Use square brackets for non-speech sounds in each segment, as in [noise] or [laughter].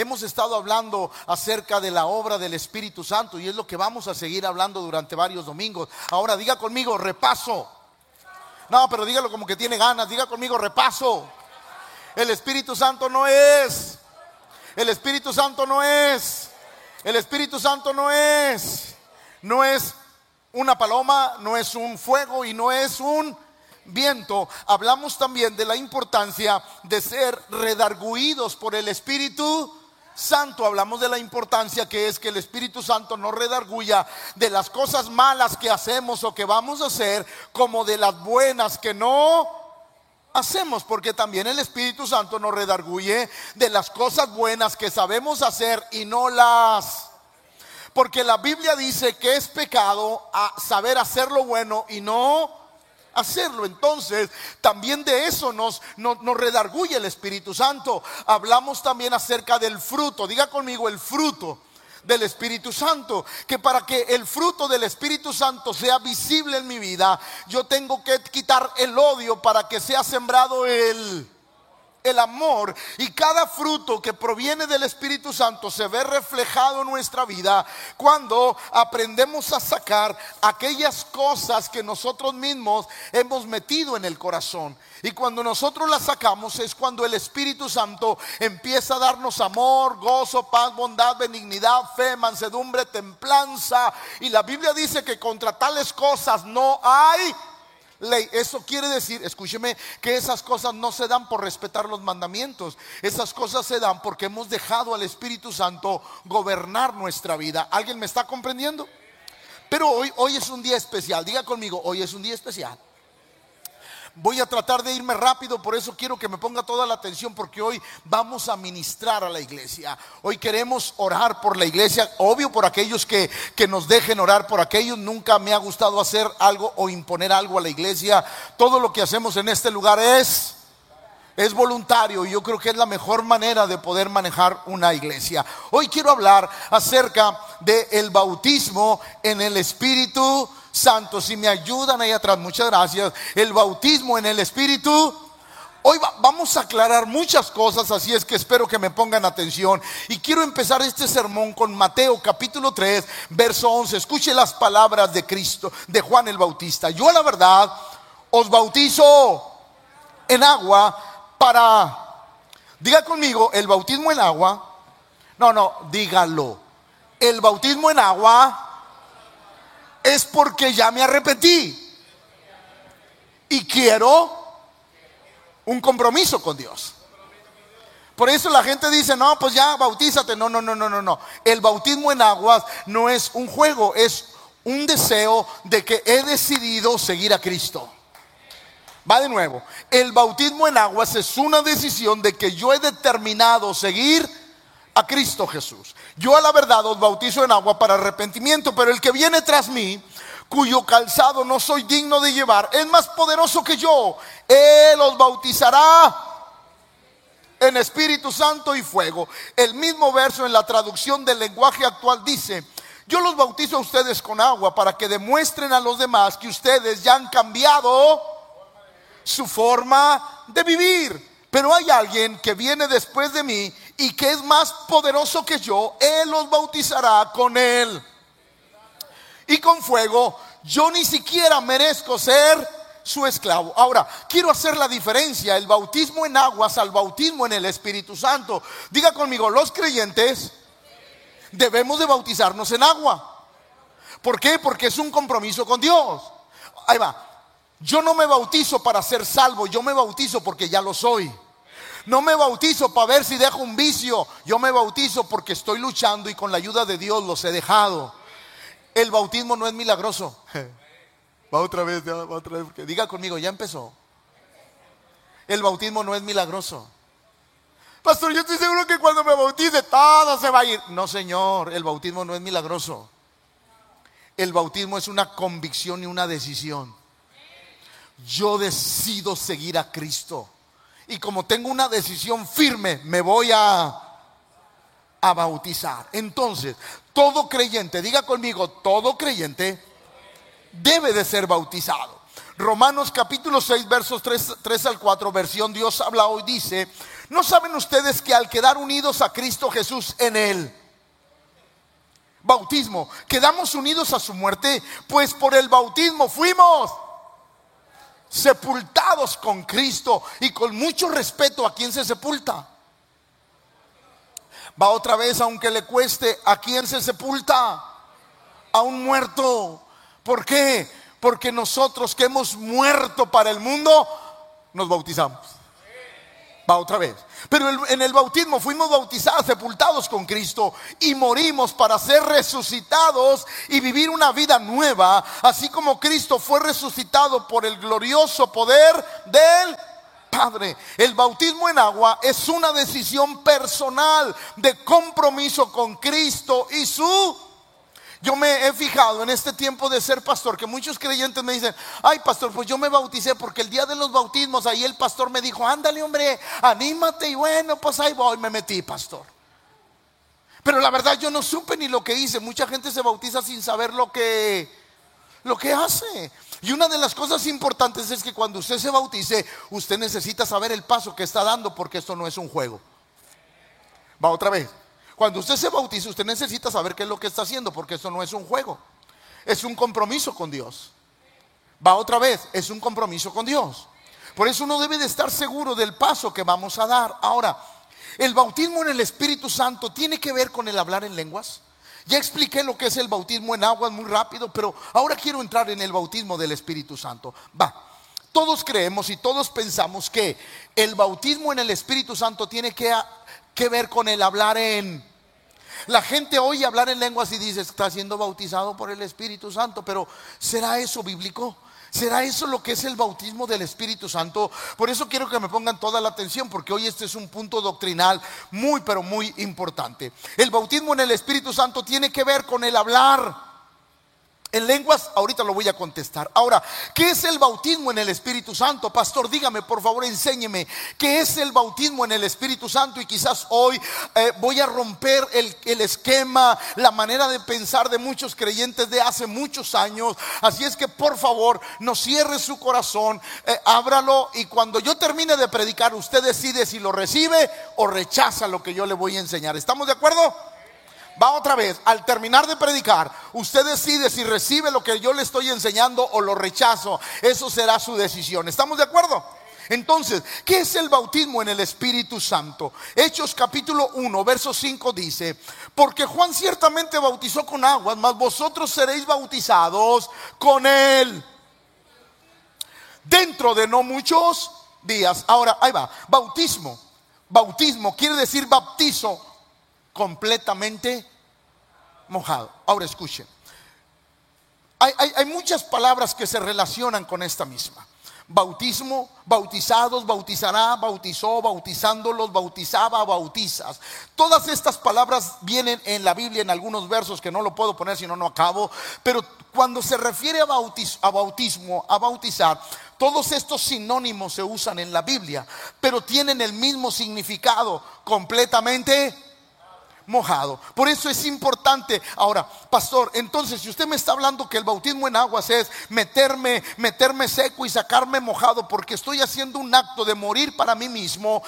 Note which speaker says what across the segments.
Speaker 1: hemos estado hablando acerca de la obra del Espíritu Santo y es lo que vamos a seguir hablando durante varios domingos. Ahora diga conmigo, repaso. No, pero dígalo como que tiene ganas, diga conmigo, repaso. El Espíritu Santo no es. El Espíritu Santo no es. El Espíritu Santo no es. No es una paloma, no es un fuego y no es un viento, hablamos también de la importancia de ser redarguidos por el Espíritu Santo. Hablamos de la importancia que es que el Espíritu Santo nos redarguya de las cosas malas que hacemos o que vamos a hacer, como de las buenas que no hacemos, porque también el Espíritu Santo nos redarguye de las cosas buenas que sabemos hacer y no las... Porque la Biblia dice que es pecado a saber hacer lo bueno y no hacerlo. Entonces, también de eso nos, nos, redarguye el Espíritu Santo. Hablamos también acerca del fruto. Diga conmigo el fruto del Espíritu Santo. Que para que el fruto del Espíritu Santo sea visible en mi vida, yo tengo que quitar el odio para que sea sembrado el el amor y cada fruto que proviene del Espíritu Santo se ve reflejado en nuestra vida cuando aprendemos a sacar aquellas cosas que nosotros mismos hemos metido en el corazón. Y cuando nosotros las sacamos es cuando el Espíritu Santo empieza a darnos amor, gozo, paz, bondad, benignidad, fe, mansedumbre, templanza. Y la Biblia dice que contra tales cosas no hay ley. Eso quiere decir, escúcheme, que esas cosas no se dan por respetar los mandamientos. Esas cosas se dan porque hemos dejado al Espíritu Santo gobernar nuestra vida. ¿Alguien me está comprendiendo? Pero hoy, hoy es un día especial. Diga conmigo, hoy es un día especial. Voy a tratar de irme rápido, por eso quiero que me ponga toda la atención, porque hoy vamos a ministrar a la iglesia. Hoy queremos orar por la iglesia, obvio por aquellos que, que nos dejen orar por aquellos. Nunca me ha gustado hacer algo o imponer algo a la iglesia. Todo lo que hacemos en este lugar es es voluntario y yo creo que es la mejor manera de poder manejar una iglesia. Hoy quiero hablar acerca del el bautismo en el Espíritu Santo. Si me ayudan ahí atrás, muchas gracias. El bautismo en el Espíritu. Hoy vamos a aclarar muchas cosas, así es que espero que me pongan atención. Y quiero empezar este sermón con Mateo capítulo 3, verso 11. Escuche las palabras de Cristo, de Juan el Bautista. Yo la verdad os bautizo en agua para, diga conmigo, el bautismo en agua. No, no, dígalo. El bautismo en agua es porque ya me arrepentí y quiero un compromiso con Dios. Por eso la gente dice, no, pues ya bautízate. No, no, no, no, no, no. El bautismo en aguas no es un juego, es un deseo de que he decidido seguir a Cristo. Va de nuevo. El bautismo en aguas es una decisión de que yo he determinado seguir a Cristo Jesús. Yo a la verdad os bautizo en agua para arrepentimiento, pero el que viene tras mí, cuyo calzado no soy digno de llevar, es más poderoso que yo. Él os bautizará en Espíritu Santo y fuego. El mismo verso en la traducción del lenguaje actual dice, yo los bautizo a ustedes con agua para que demuestren a los demás que ustedes ya han cambiado su forma de vivir. Pero hay alguien que viene después de mí y que es más poderoso que yo, Él los bautizará con Él. Y con fuego, yo ni siquiera merezco ser su esclavo. Ahora, quiero hacer la diferencia, el bautismo en aguas al bautismo en el Espíritu Santo. Diga conmigo, los creyentes debemos de bautizarnos en agua. ¿Por qué? Porque es un compromiso con Dios. Ahí va. Yo no me bautizo para ser salvo, yo me bautizo porque ya lo soy. No me bautizo para ver si dejo un vicio. Yo me bautizo porque estoy luchando y con la ayuda de Dios los he dejado. El bautismo no es milagroso. [laughs] Va otra vez, va otra vez. Diga conmigo, ya empezó. El bautismo no es milagroso. Pastor, yo estoy seguro que cuando me bautice todo se va a ir. No, Señor, el bautismo no es milagroso. El bautismo es una convicción y una decisión. Yo decido seguir a Cristo y como tengo una decisión firme, me voy a, a bautizar. Entonces, todo creyente, diga conmigo, todo creyente debe de ser bautizado. Romanos capítulo 6, versos 3, 3 al 4, versión Dios habla hoy, dice, ¿No saben ustedes que al quedar unidos a Cristo Jesús en él, bautismo, quedamos unidos a su muerte, pues por el bautismo fuimos sepultados con Cristo y con mucho respeto a quien se sepulta. Va otra vez, aunque le cueste, a quien se sepulta, a un muerto. ¿Por qué? Porque nosotros que hemos muerto para el mundo, nos bautizamos otra vez. Pero en el bautismo fuimos bautizados, sepultados con Cristo y morimos para ser resucitados y vivir una vida nueva, así como Cristo fue resucitado por el glorioso poder del Padre. El bautismo en agua es una decisión personal de compromiso con Cristo y su yo me he fijado en este tiempo de ser pastor que muchos creyentes me dicen, ay pastor, pues yo me bauticé porque el día de los bautismos ahí el pastor me dijo, ándale hombre, anímate y bueno, pues ahí voy, me metí pastor. Pero la verdad yo no supe ni lo que hice. Mucha gente se bautiza sin saber lo que, lo que hace. Y una de las cosas importantes es que cuando usted se bautice, usted necesita saber el paso que está dando porque esto no es un juego. Va otra vez. Cuando usted se bautiza, usted necesita saber qué es lo que está haciendo, porque eso no es un juego, es un compromiso con Dios. Va otra vez, es un compromiso con Dios. Por eso uno debe de estar seguro del paso que vamos a dar. Ahora, el bautismo en el Espíritu Santo tiene que ver con el hablar en lenguas. Ya expliqué lo que es el bautismo en aguas muy rápido, pero ahora quiero entrar en el bautismo del Espíritu Santo. Va, todos creemos y todos pensamos que el bautismo en el Espíritu Santo tiene que, que ver con el hablar en la gente oye hablar en lenguas y dice, está siendo bautizado por el Espíritu Santo, pero ¿será eso bíblico? ¿Será eso lo que es el bautismo del Espíritu Santo? Por eso quiero que me pongan toda la atención, porque hoy este es un punto doctrinal muy, pero muy importante. El bautismo en el Espíritu Santo tiene que ver con el hablar en lenguas, ahorita lo voy a contestar. Ahora, ¿qué es el bautismo en el Espíritu Santo? Pastor, dígame, por favor, enséñeme, ¿qué es el bautismo en el Espíritu Santo? Y quizás hoy eh, voy a romper el, esquema, la manera de pensar de muchos creyentes de hace muchos años. Así es que, por favor, no cierre su corazón, eh, ábralo y cuando yo termine de predicar, usted decide si lo recibe o rechaza lo que yo le voy a enseñar. ¿Estamos de acuerdo? Va otra vez, al terminar de predicar, usted decide si recibe lo que yo le estoy enseñando o lo rechazo. Eso será su decisión. ¿Estamos de acuerdo? Entonces, ¿qué es el bautismo en el Espíritu Santo? Hechos capítulo 1, verso 5 dice, porque Juan ciertamente bautizó con aguas, mas vosotros seréis bautizados con él dentro de no muchos días. Ahora, ahí va, bautismo. Bautismo quiere decir bautizo completamente mojado. Ahora escuchen. Hay, muchas palabras que se relacionan con esta misma. Bautismo, bautizados, bautizará, bautizó, bautizándolos, bautizaba, bautizas. Todas estas palabras vienen en la Biblia en algunos versos que no lo puedo poner si no, no acabo. Pero cuando se refiere a, a bautismo, a bautizar, todos estos sinónimos se usan en la Biblia, pero tienen el mismo significado completamente mojado. Por eso es importante. Ahora, pastor, entonces si usted me está hablando que el bautismo en aguas es meterme, meterme seco y sacarme mojado porque estoy haciendo un acto de morir para mí mismo,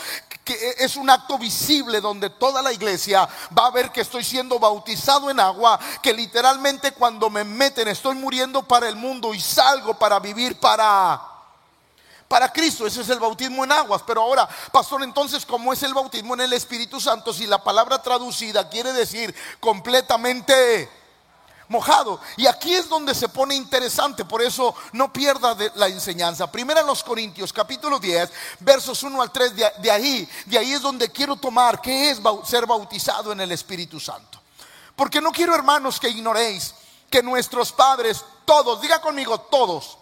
Speaker 1: que es un acto visible donde toda la iglesia va a ver que estoy siendo bautizado en agua, que literalmente cuando me meten estoy muriendo para el mundo y salgo para vivir para para Cristo. Ese es el bautismo en aguas. Pero ahora, pastor, entonces, ¿cómo es el bautismo en el Espíritu Santo? Si la palabra traducida quiere decir completamente mojado. Y aquí es donde se pone interesante, por eso no pierda la enseñanza. Primera los Corintios, capítulo 10, versos 1 al 3, de, de, ahí, de ahí es donde quiero tomar qué es ser bautizado en el Espíritu Santo. Porque no quiero, hermanos, que ignoréis que nuestros padres, todos, diga conmigo, todos,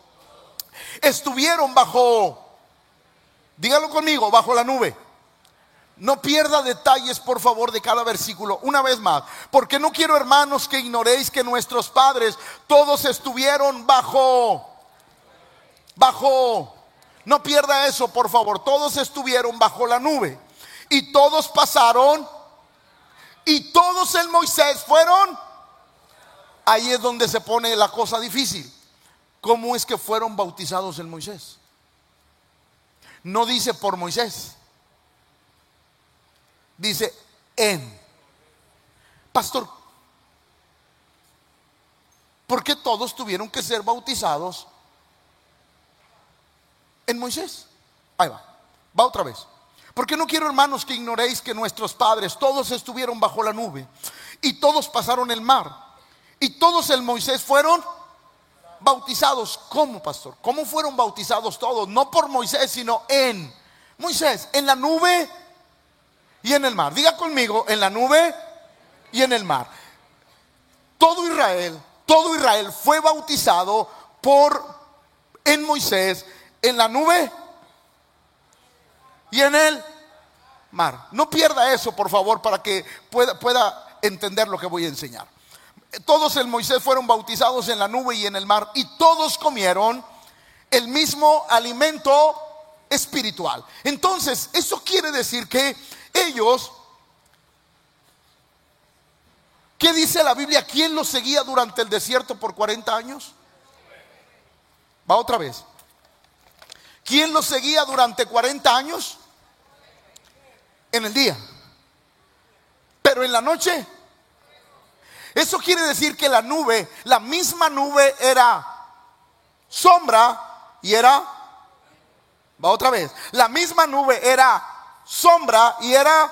Speaker 1: estuvieron bajo, dígalo conmigo, bajo la nube. No pierda detalles, por favor, de cada versículo. Una vez más, porque no quiero, hermanos, que ignoréis que nuestros padres todos estuvieron bajo, bajo, no pierda eso, por favor, todos estuvieron bajo la nube. Y todos pasaron, y todos en Moisés fueron, ahí es donde se pone la cosa difícil. ¿Cómo es que fueron bautizados en Moisés? No dice por Moisés. Dice en. Pastor, ¿por qué todos tuvieron que ser bautizados en Moisés? Ahí va, va otra vez. Porque no quiero, hermanos, que ignoréis que nuestros padres todos estuvieron bajo la nube y todos pasaron el mar y todos en Moisés fueron bautizados. ¿Cómo, pastor? ¿Cómo fueron bautizados todos? No por Moisés, sino en Moisés, en la nube y en el mar. Diga conmigo, en la nube y en el mar. Todo Israel, todo Israel fue bautizado por en Moisés, en la nube y en el mar. No pierda eso, por favor, para que pueda, pueda entender lo que voy a enseñar. Todos en Moisés fueron bautizados en la nube y en el mar y todos comieron el mismo alimento espiritual. Entonces, eso quiere decir que ellos ¿Qué dice la Biblia? ¿Quién los seguía durante el desierto por 40 años? Va otra vez. ¿Quién los seguía durante 40 años? En el día. Pero en la noche. Eso quiere decir que la nube, la misma nube era sombra y era... Va otra vez. La misma nube era sombra y era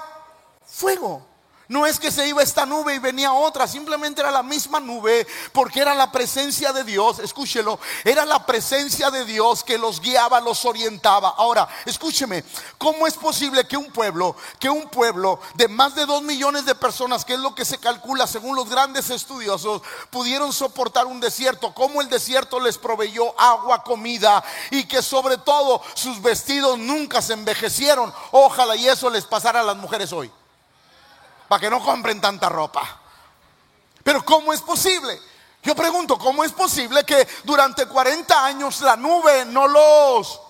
Speaker 1: fuego. No es que se iba esta nube y venía otra, simplemente era la misma nube porque era la presencia de Dios, escúchelo, era la presencia de Dios que los guiaba, los orientaba. Ahora, escúcheme, ¿cómo es posible que un pueblo, que un pueblo de más de dos millones de personas, que es lo que se calcula según los grandes estudiosos, pudieron soportar un desierto? ¿Cómo el desierto les proveyó agua, comida y que sobre todo sus vestidos nunca se envejecieron? Ojalá y eso les pasara a las mujeres hoy para que no compren tanta ropa. Pero ¿cómo es posible? Yo pregunto, ¿cómo es posible que durante 40 años la nube no los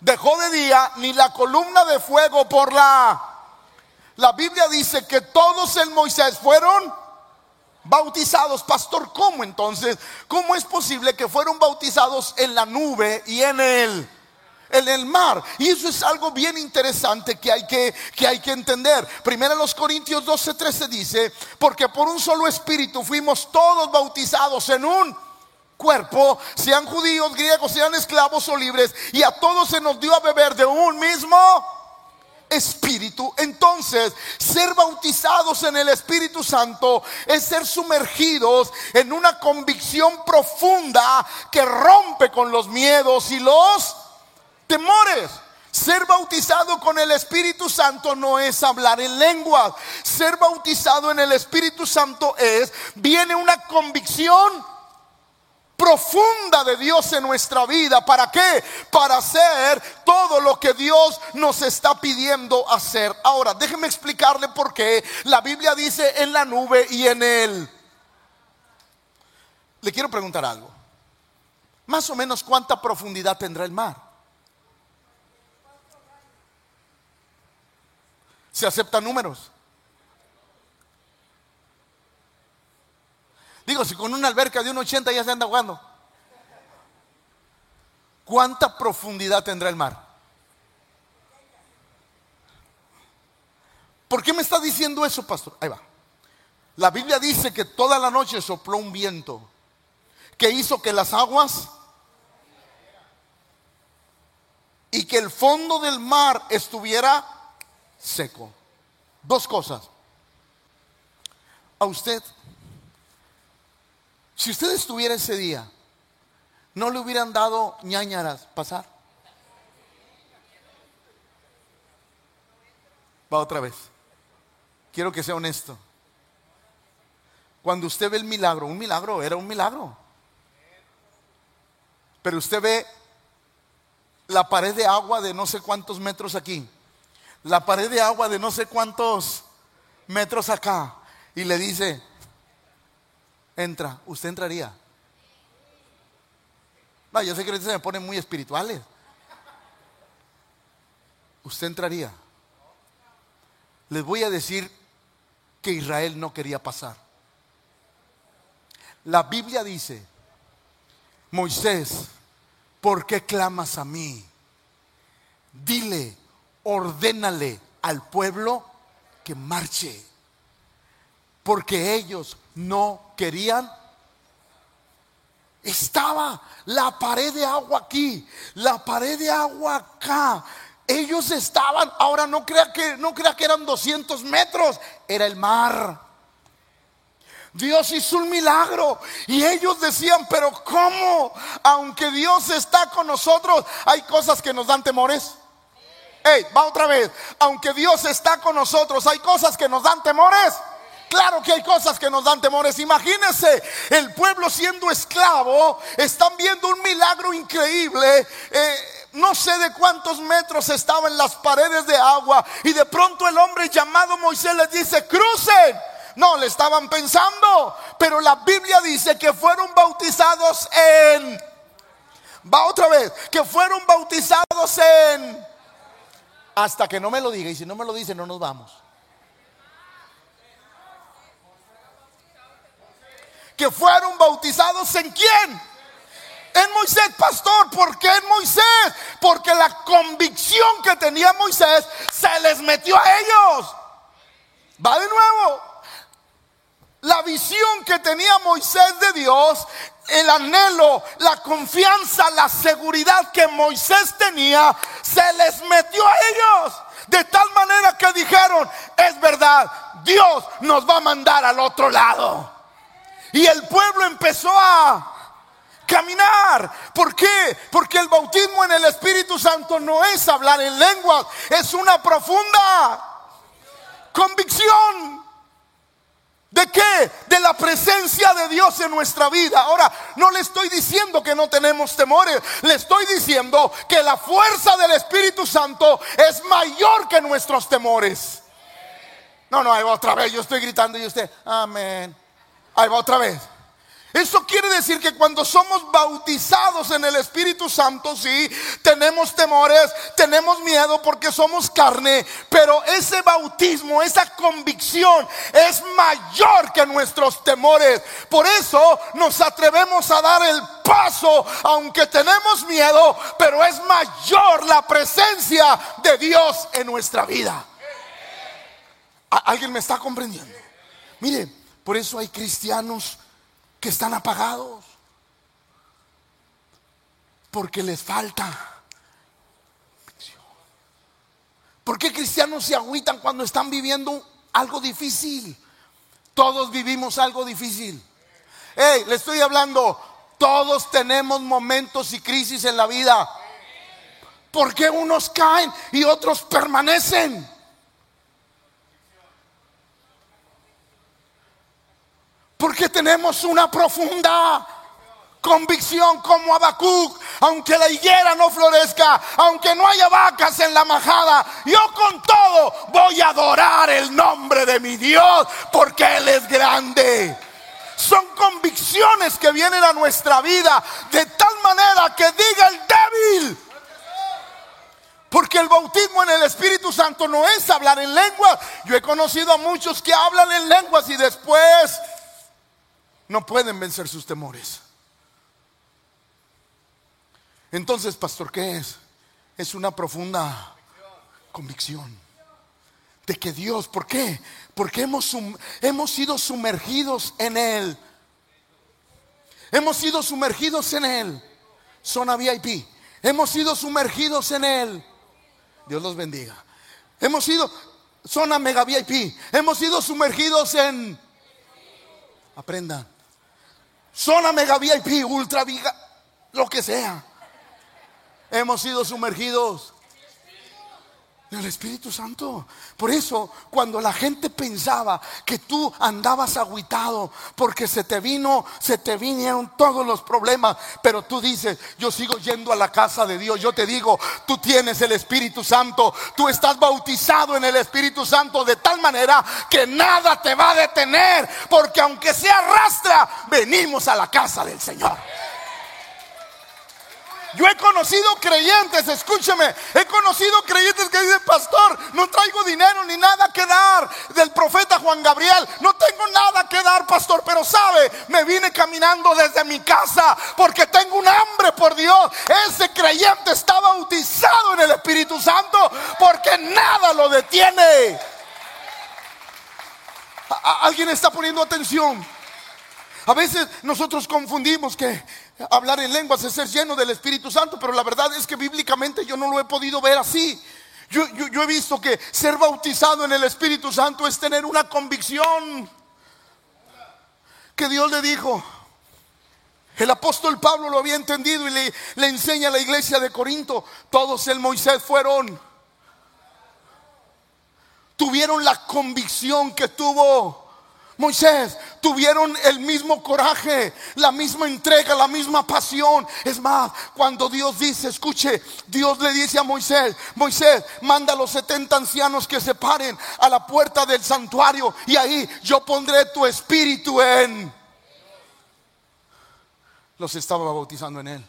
Speaker 1: dejó de día ni la columna de fuego por la... La Biblia dice que todos en Moisés fueron bautizados. Pastor, ¿cómo entonces? ¿Cómo es posible que fueron bautizados en la nube y en el en el mar. Y eso es algo bien interesante que hay que, que, hay que entender. Primero los Corintios 12, 13 dice, porque por un solo espíritu fuimos todos bautizados en un cuerpo, sean judíos, griegos, sean esclavos o libres, y a todos se nos dio a beber de un mismo Espíritu. Entonces, ser bautizados en el Espíritu Santo es ser sumergidos en una convicción profunda que rompe con los miedos y los temores. Ser bautizado con el Espíritu Santo no es hablar en lenguas. Ser bautizado en el Espíritu Santo es, viene una convicción profunda de Dios en nuestra vida. ¿Para qué? Para hacer todo lo que Dios nos está pidiendo hacer. Ahora, déjeme explicarle por qué la Biblia dice en la nube y en él. Le quiero preguntar algo. Más o menos cuánta profundidad tendrá el mar. Se aceptan números. Digo, si con una alberca de un 80 ya se anda jugando. ¿Cuánta profundidad tendrá el mar? ¿Por qué me está diciendo eso, pastor? Ahí va. La Biblia dice que toda la noche sopló un viento que hizo que las aguas y que el fondo del mar estuviera seco. Dos cosas. A usted, si usted estuviera ese día, ¿no le hubieran dado ñañaras pasar? Va otra vez. Quiero que sea honesto. Cuando usted ve el milagro, un milagro era un milagro. Pero usted ve la pared de agua de no sé cuántos metros aquí la pared de agua de no sé cuántos metros acá y le dice, entra, usted entraría. No, yo sé que ahorita se me ponen muy espirituales. Usted entraría. Les voy a decir que Israel no quería pasar. La Biblia dice, Moisés, ¿por qué clamas a mí? Dile ordénale al pueblo que marche. Porque ellos no querían. Estaba la pared de agua aquí, la pared de agua acá. Ellos estaban, ahora no crea que no crea que eran 200 metros, era el mar. Dios hizo un milagro y ellos decían, pero ¿cómo? Aunque Dios está con nosotros, hay cosas que nos dan temores. Hey, va otra vez. Aunque Dios está con nosotros, hay cosas que nos dan temores. Claro que hay cosas que nos dan temores. Imagínense el pueblo siendo esclavo, están viendo un milagro increíble. Eh, no sé de cuántos metros estaba en las paredes de agua y de pronto el hombre llamado Moisés les dice, crucen. No, le estaban pensando, pero la Biblia dice que fueron bautizados en... Va otra vez, que fueron bautizados en... Hasta que no me lo diga y si no me lo dice no nos vamos. Que fueron bautizados en quién? En Moisés, pastor, ¿por qué en Moisés? Porque la convicción que tenía Moisés se les metió a ellos. Va de nuevo. La visión que tenía Moisés de Dios, el anhelo, la confianza, la seguridad que Moisés tenía, se les metió a ellos. De tal manera que dijeron, es verdad, Dios nos va a mandar al otro lado. Y el pueblo empezó a caminar. ¿Por qué? Porque el bautismo en el Espíritu Santo no es hablar en lenguas, es una profunda convicción. ¿De qué? De la presencia de Dios en nuestra vida. Ahora, no le estoy diciendo que no tenemos temores, le estoy diciendo que la fuerza del Espíritu Santo es mayor que nuestros temores. No, no, ahí va otra vez, yo estoy gritando y usted, amén. Ahí va otra vez. Eso quiere decir que cuando somos bautizados en el Espíritu Santo, sí, tenemos temores, tenemos miedo porque somos carne, pero ese bautismo, esa convicción es mayor que nuestros temores. Por eso nos atrevemos a dar el paso, aunque tenemos miedo, pero es mayor la presencia de Dios en nuestra vida. ¿Alguien me está comprendiendo? Mire, por eso hay cristianos que están apagados. Porque les falta. ¿Por qué cristianos se agüitan cuando están viviendo algo difícil? Todos vivimos algo difícil. Hey, le estoy hablando. Todos tenemos momentos y crisis en la vida. ¿Por qué unos caen y otros permanecen? Porque tenemos una profunda convicción como Abacuc, aunque la higuera no florezca, aunque no haya vacas en la majada, yo con todo voy a adorar el nombre de mi Dios porque Él es grande. Son convicciones que vienen a nuestra vida de tal manera que diga el débil. Porque el bautismo en el Espíritu Santo no es hablar en lenguas. Yo he conocido a muchos que hablan en lenguas y después no pueden vencer sus temores. Entonces, pastor, ¿qué es? Es una profunda convicción de que Dios, ¿por qué? Porque hemos, hemos sido sumergidos en Él. Hemos sido sumergidos en Él. Zona VIP. Hemos sido sumergidos en Él. Dios los bendiga. Hemos sido zona mega VIP. Hemos sido sumergidos en... Aprendan. Zona mega VIP, ultra viga, lo que sea. Hemos sido sumergidos en el Espíritu Santo. Por eso, cuando la gente pensaba que tú andabas agüitado porque se te vino, se te vinieron todos los problemas, pero tú dices, yo sigo yendo a la casa de Dios. Yo te digo, tú tienes el Espíritu Santo, tú estás bautizado en el Espíritu Santo de tal manera que nada te va a detener, porque aunque sea arrastra, venimos a la casa del Señor. Yo he conocido creyentes, escúcheme, he conocido creyentes que dicen, pastor, no traigo dinero ni nada que dar del profeta Juan Gabriel, no tengo nada que dar, pastor, pero sabe, me vine caminando desde mi casa porque tengo un hambre por Dios. Ese creyente está bautizado en el Espíritu Santo porque nada lo detiene. ¿Alguien está poniendo atención? A veces nosotros confundimos que hablar en lenguas es ser lleno del Espíritu Santo, pero la verdad es que bíblicamente yo no lo he podido ver así. Yo, he visto que ser bautizado en el Espíritu Santo es tener una convicción que Dios le dijo. El apóstol Pablo lo había entendido y le, le enseña a la iglesia de Corinto. Todos el Moisés fueron. Tuvieron la convicción que tuvo Moisés tuvieron el mismo coraje, la misma entrega, la misma pasión. Es más, cuando Dios dice, escuche, Dios le dice a Moisés, Moisés, manda a los 70 ancianos que se paren a la puerta del santuario y ahí yo pondré tu espíritu en... Los estaba bautizando en él.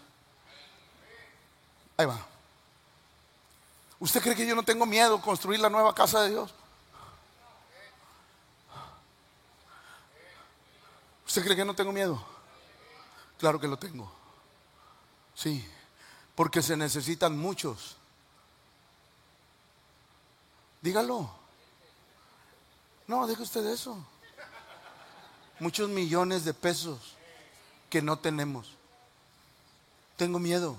Speaker 1: Ahí va. ¿Usted cree que yo no tengo miedo construir la nueva casa de Dios? ¿Usted cree que no tengo miedo? Claro que lo tengo. Sí, porque se necesitan muchos. Dígalo. No, deje usted eso. Muchos millones de pesos que no tenemos. Tengo miedo.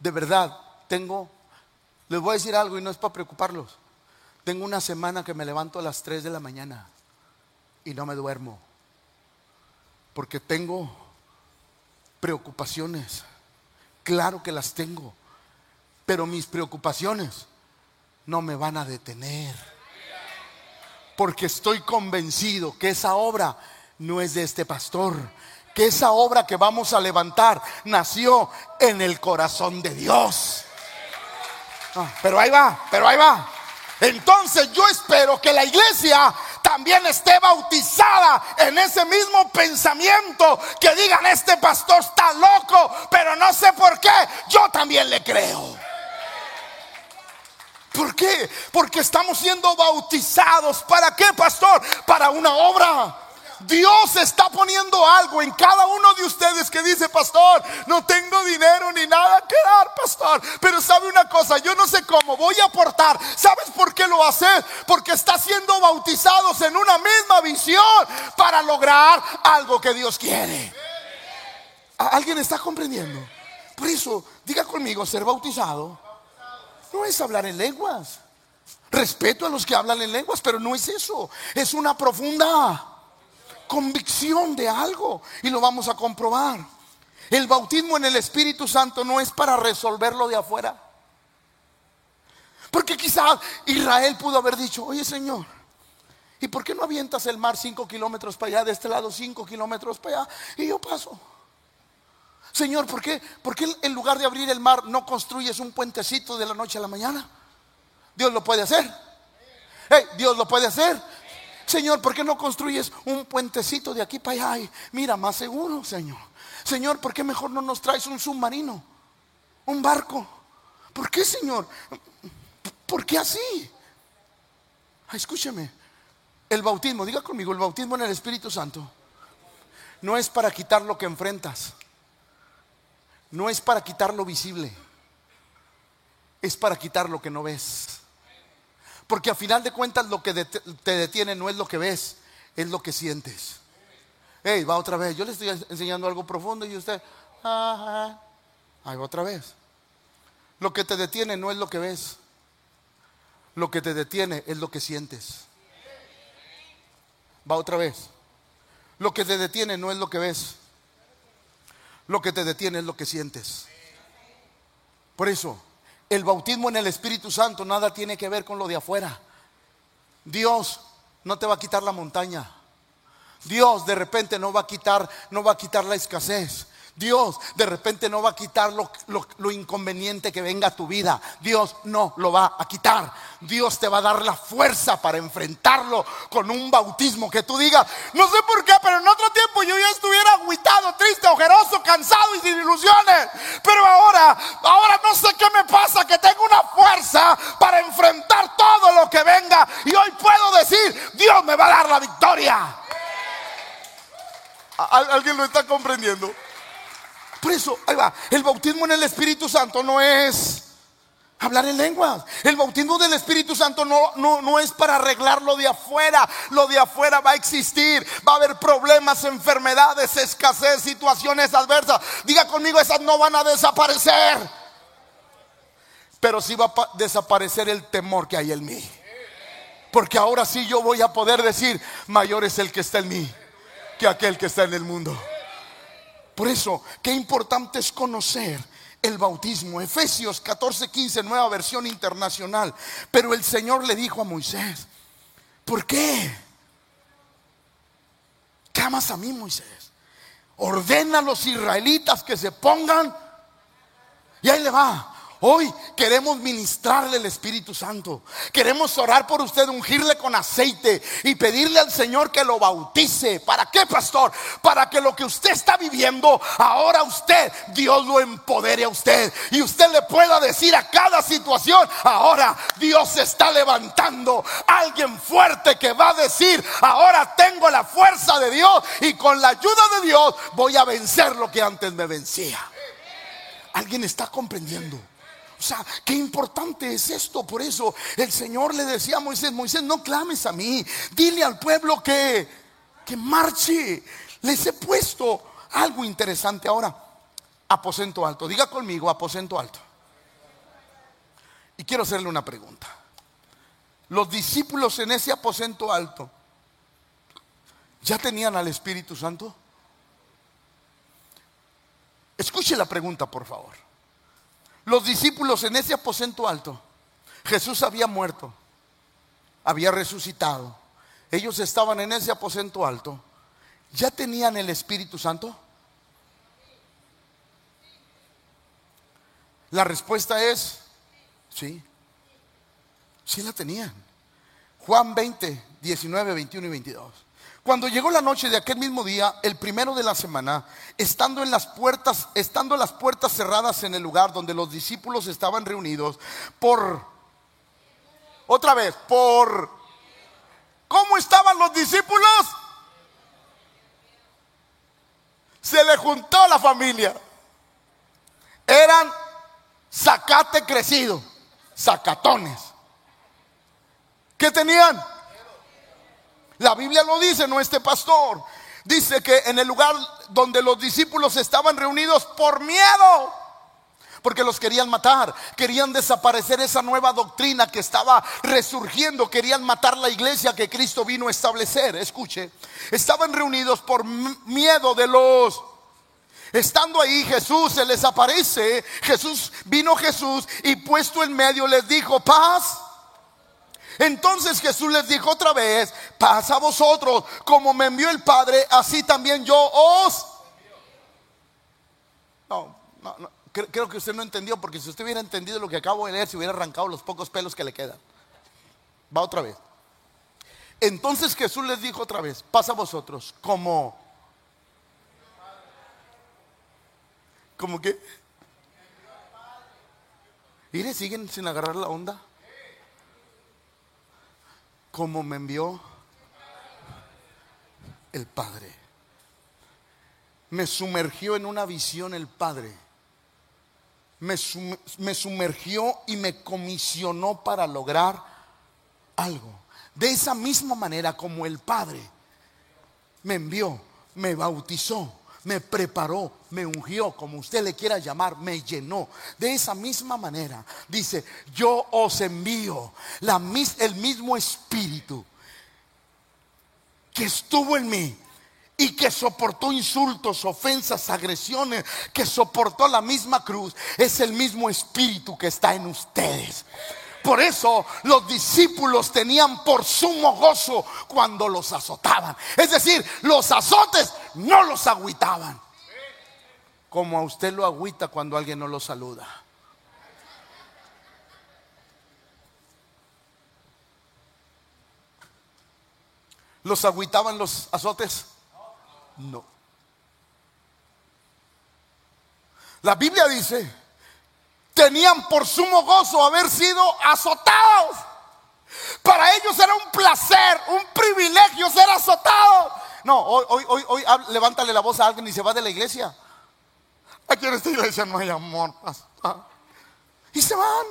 Speaker 1: De verdad, tengo... Les voy a decir algo y no es para preocuparlos. Tengo una semana que me levanto a las 3 de la mañana y no me duermo porque tengo preocupaciones. Claro que las tengo, pero mis preocupaciones no me van a detener. Porque estoy convencido que esa obra no es de este pastor, que esa obra que vamos a levantar nació en el corazón de Dios. Ah, pero ahí va, pero ahí va. Entonces yo espero que la iglesia también esté bautizada en ese mismo pensamiento. Que digan, este pastor está loco, pero no sé por qué. Yo también le creo. ¿Por qué? Porque estamos siendo bautizados. ¿Para qué, pastor? Para una obra. Dios está poniendo algo en cada uno de ustedes que dice, pastor, no tengo dinero ni nada que dar, pastor. Pero sabe una cosa, yo no sé cómo, voy a aportar. ¿Sabes por qué lo hace? Porque está siendo bautizados en una misma visión para lograr algo que Dios quiere. ¿Alguien está comprendiendo? Por eso, diga conmigo, ser bautizado no es hablar en lenguas. Respeto a los que hablan en lenguas, pero no es eso. Es una profunda convicción de algo y lo vamos a comprobar. El bautismo en el Espíritu Santo no es para resolverlo de afuera. Porque quizás Israel pudo haber dicho, oye Señor, ¿y por qué no avientas el mar cinco kilómetros para allá, de este lado cinco kilómetros para allá, y yo paso? Señor, ¿por qué, ¿por qué en lugar de abrir el mar no construyes un puentecito de la noche a la mañana? Dios lo puede hacer. Dios lo puede hacer. Señor, ¿por qué no construyes un puentecito de aquí para allá? Mira, más seguro, Señor. Señor, ¿por qué mejor no nos traes un submarino? Un barco. ¿Por qué, Señor? ¿Por qué así? escúcheme. El bautismo, diga conmigo, el bautismo en el Espíritu Santo no es para quitar lo que enfrentas. No es para quitar lo visible. Es para quitar lo que no ves. Porque a final de cuentas lo que te detiene no es lo que ves, es lo que sientes. Hey, va otra vez. Yo le estoy enseñando algo profundo y usted, ahí va otra vez. Lo que te detiene no es lo que ves. Lo que te detiene es lo que sientes. Va otra vez. Lo que te detiene no es lo que ves. Lo que te detiene es lo que sientes. Por eso, el bautismo en el Espíritu Santo nada tiene que ver con lo de afuera. Dios no te va a quitar la montaña. Dios de repente no va a quitar, no va a quitar la escasez. Dios de repente no va a quitar lo, inconveniente que venga a tu vida. Dios no lo va a quitar. Dios te va a dar la fuerza para enfrentarlo con un bautismo que tú digas, no sé por qué, pero en otro tiempo yo ya estuviera aguitado, triste, ojeroso, cansado y sin ilusiones. Pero ahora, ahora no sé qué me pasa, que tengo una fuerza para enfrentar todo lo que venga. Y hoy puedo decir, Dios me va a dar la victoria. ¿Alguien lo está comprendiendo? Por eso, ahí va, el bautismo en el Espíritu Santo no es Hablar en lenguas. El bautismo del Espíritu Santo no, no, no es para arreglar lo de afuera. Lo de afuera va a existir. Va a haber problemas, enfermedades, escasez, situaciones adversas. Diga conmigo, esas no van a desaparecer. Pero sí va a desaparecer el temor que hay en mí. Porque ahora sí yo voy a poder decir, mayor es el que está en mí que aquel que está en el mundo. Por eso, qué importante es conocer el bautismo. Efesios 14:15, nueva versión internacional. Pero el Señor le dijo a Moisés, ¿por qué? ¿Qué a mí, Moisés? Ordena a los israelitas que se pongan. Y ahí le va. Hoy queremos ministrarle el Espíritu Santo. Queremos orar por usted, ungirle con aceite y pedirle al Señor que lo bautice. ¿Para qué, pastor? Para que lo que usted está viviendo, ahora usted, Dios lo empodere a usted. Y usted le pueda decir a cada situación, ahora Dios se está levantando. Alguien fuerte que va a decir, ahora tengo la fuerza de Dios y con la ayuda de Dios voy a vencer lo que antes me vencía. ¿Alguien está comprendiendo? O sea, qué importante es esto. Por eso el Señor le decía a Moisés, Moisés, no clames a mí. Dile al pueblo que, que marche. Les he puesto algo interesante ahora. Aposento alto. Diga conmigo, aposento alto. Y quiero hacerle una pregunta. Los discípulos en ese aposento alto, ¿ya tenían al Espíritu Santo? Escuche la pregunta, por favor. Los discípulos en ese aposento alto, Jesús había muerto, había resucitado. Ellos estaban en ese aposento alto. ¿Ya tenían el Espíritu Santo? La respuesta es sí. Sí la tenían. Juan 20, 19, 21 y 22. Cuando llegó la noche de aquel mismo día, el primero de la semana, estando en las puertas, estando las puertas cerradas en el lugar donde los discípulos estaban reunidos, por otra vez, por ¿cómo estaban los discípulos? Se le juntó la familia. Eran zacate crecido, zacatones. ¿Qué tenían? La Biblia lo dice, no este pastor. Dice que en el lugar donde los discípulos estaban reunidos por miedo, porque los querían matar, querían desaparecer esa nueva doctrina que estaba resurgiendo, querían matar la iglesia que Cristo vino a establecer. Escuche, estaban reunidos por miedo de los... Estando ahí Jesús se les aparece, Jesús vino Jesús y puesto en medio les dijo, paz entonces Jesús les dijo otra vez, pasa a vosotros, como me envió el Padre, así también yo os... No, no, no. Creo que usted no entendió, porque si usted hubiera entendido lo que acabo de leer, se hubiera arrancado los pocos pelos que le quedan. Va otra vez. Entonces Jesús les dijo otra vez, pasa a vosotros, como... ¿Como que? Mire, siguen sin agarrar la onda como me envió el Padre. Me sumergió en una visión el Padre. Me, sumergió y me comisionó para lograr algo. De esa misma manera como el Padre me envió, me bautizó, me preparó, me ungió, como usted le quiera llamar, me llenó. De esa misma manera, dice, yo os envío el mismo espíritu que estuvo en mí y que soportó insultos, ofensas, agresiones, que soportó la misma cruz, es el mismo espíritu que está en ustedes. Por eso los discípulos tenían por sumo gozo cuando los azotaban. Es decir, los azotes no los agüitaban. Como a usted lo agüita cuando alguien no lo saluda. ¿Los agüitaban los azotes? No. La Biblia dice tenían por sumo gozo haber sido azotados. Para ellos era un placer, un privilegio ser azotados. No, hoy, hoy, hoy, levántale la voz a alguien y se va de la iglesia. Aquí en esta iglesia no hay amor. Y se van.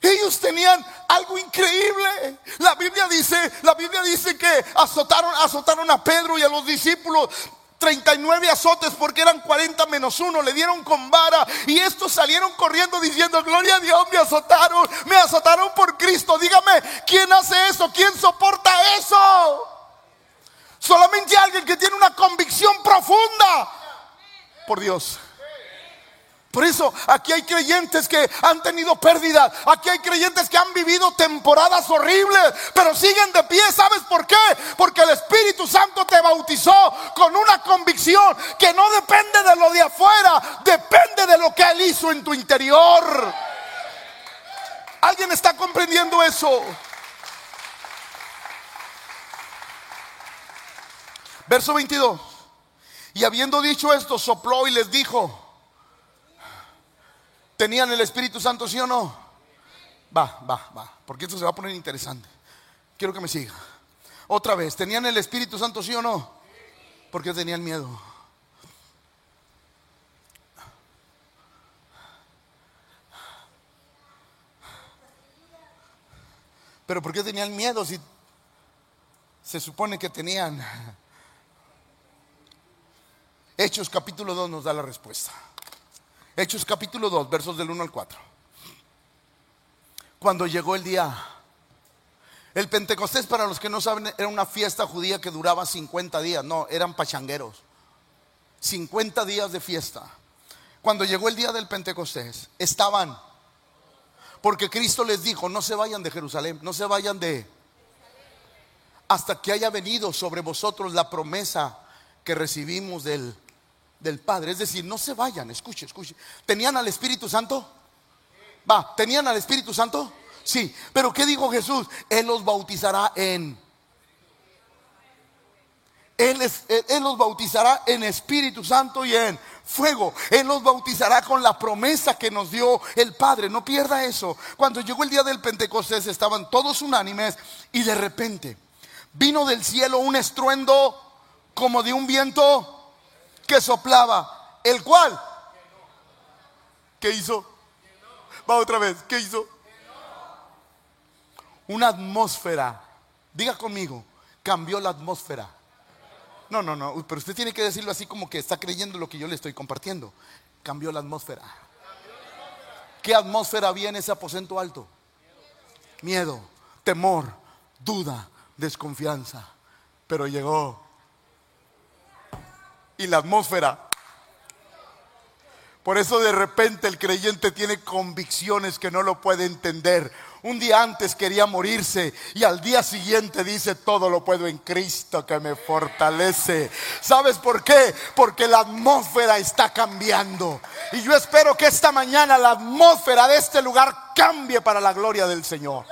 Speaker 1: Ellos tenían algo increíble. La Biblia dice, la Biblia dice que azotaron, azotaron a Pedro y a los discípulos 39 azotes porque eran 40 menos uno, le dieron con vara y estos salieron corriendo diciendo, gloria a Dios, me azotaron, me azotaron por Cristo. Dígame, ¿quién hace eso? ¿Quién soporta eso? Solamente alguien que tiene una convicción profunda por Dios. Por eso aquí hay creyentes que han tenido pérdidas. Aquí hay creyentes que han vivido temporadas horribles, pero siguen de pie. ¿Sabes por qué? Porque el Espíritu Santo te bautizó con una convicción que no depende de lo de afuera, depende de lo que Él hizo en tu interior. ¿Alguien está comprendiendo eso? Verso 22. Y habiendo dicho esto, sopló y les dijo, ¿Tenían el Espíritu Santo, sí o no? Va, va, va, porque esto se va a poner interesante. Quiero que me siga. Otra vez, ¿tenían el Espíritu Santo, sí o no? Porque tenían miedo. Pero ¿por qué tenían miedo si se supone que tenían? Hechos capítulo 2 nos da la respuesta. Hechos capítulo 2, versos del 1 al 4. Cuando llegó el día, el Pentecostés, para los que no saben, era una fiesta judía que duraba 50 días. No, eran pachangueros. 50 días de fiesta. Cuando llegó el día del Pentecostés, estaban, porque Cristo les dijo, no se vayan de Jerusalén, no se vayan de, hasta que haya venido sobre vosotros la promesa que recibimos del del Padre. Es decir, no se vayan, escuche, escuche. ¿Tenían al Espíritu Santo? Va, ¿tenían al Espíritu Santo? Sí, pero ¿qué dijo Jesús? Él los bautizará en... Él, él, los bautizará en Espíritu Santo y en fuego. Él los bautizará con la promesa que nos dio el Padre. No pierda eso. Cuando llegó el día del Pentecostés estaban todos unánimes y de repente vino del cielo un estruendo como de un viento que soplaba, el cual, ¿qué hizo? Va otra vez, ¿qué hizo? Una atmósfera, diga conmigo, cambió la atmósfera. No, no, no, pero usted tiene que decirlo así como que está creyendo lo que yo le estoy compartiendo. Cambió la atmósfera. ¿Qué atmósfera había en ese aposento alto? Miedo, temor, duda, desconfianza. Pero llegó y la atmósfera. Por eso de repente el creyente tiene convicciones que no lo puede entender. Un día antes quería morirse y al día siguiente dice, todo lo puedo en Cristo que me fortalece. ¿Sabes por qué? Porque la atmósfera está cambiando. Y yo espero que esta mañana la atmósfera de este lugar cambie para la gloria del Señor.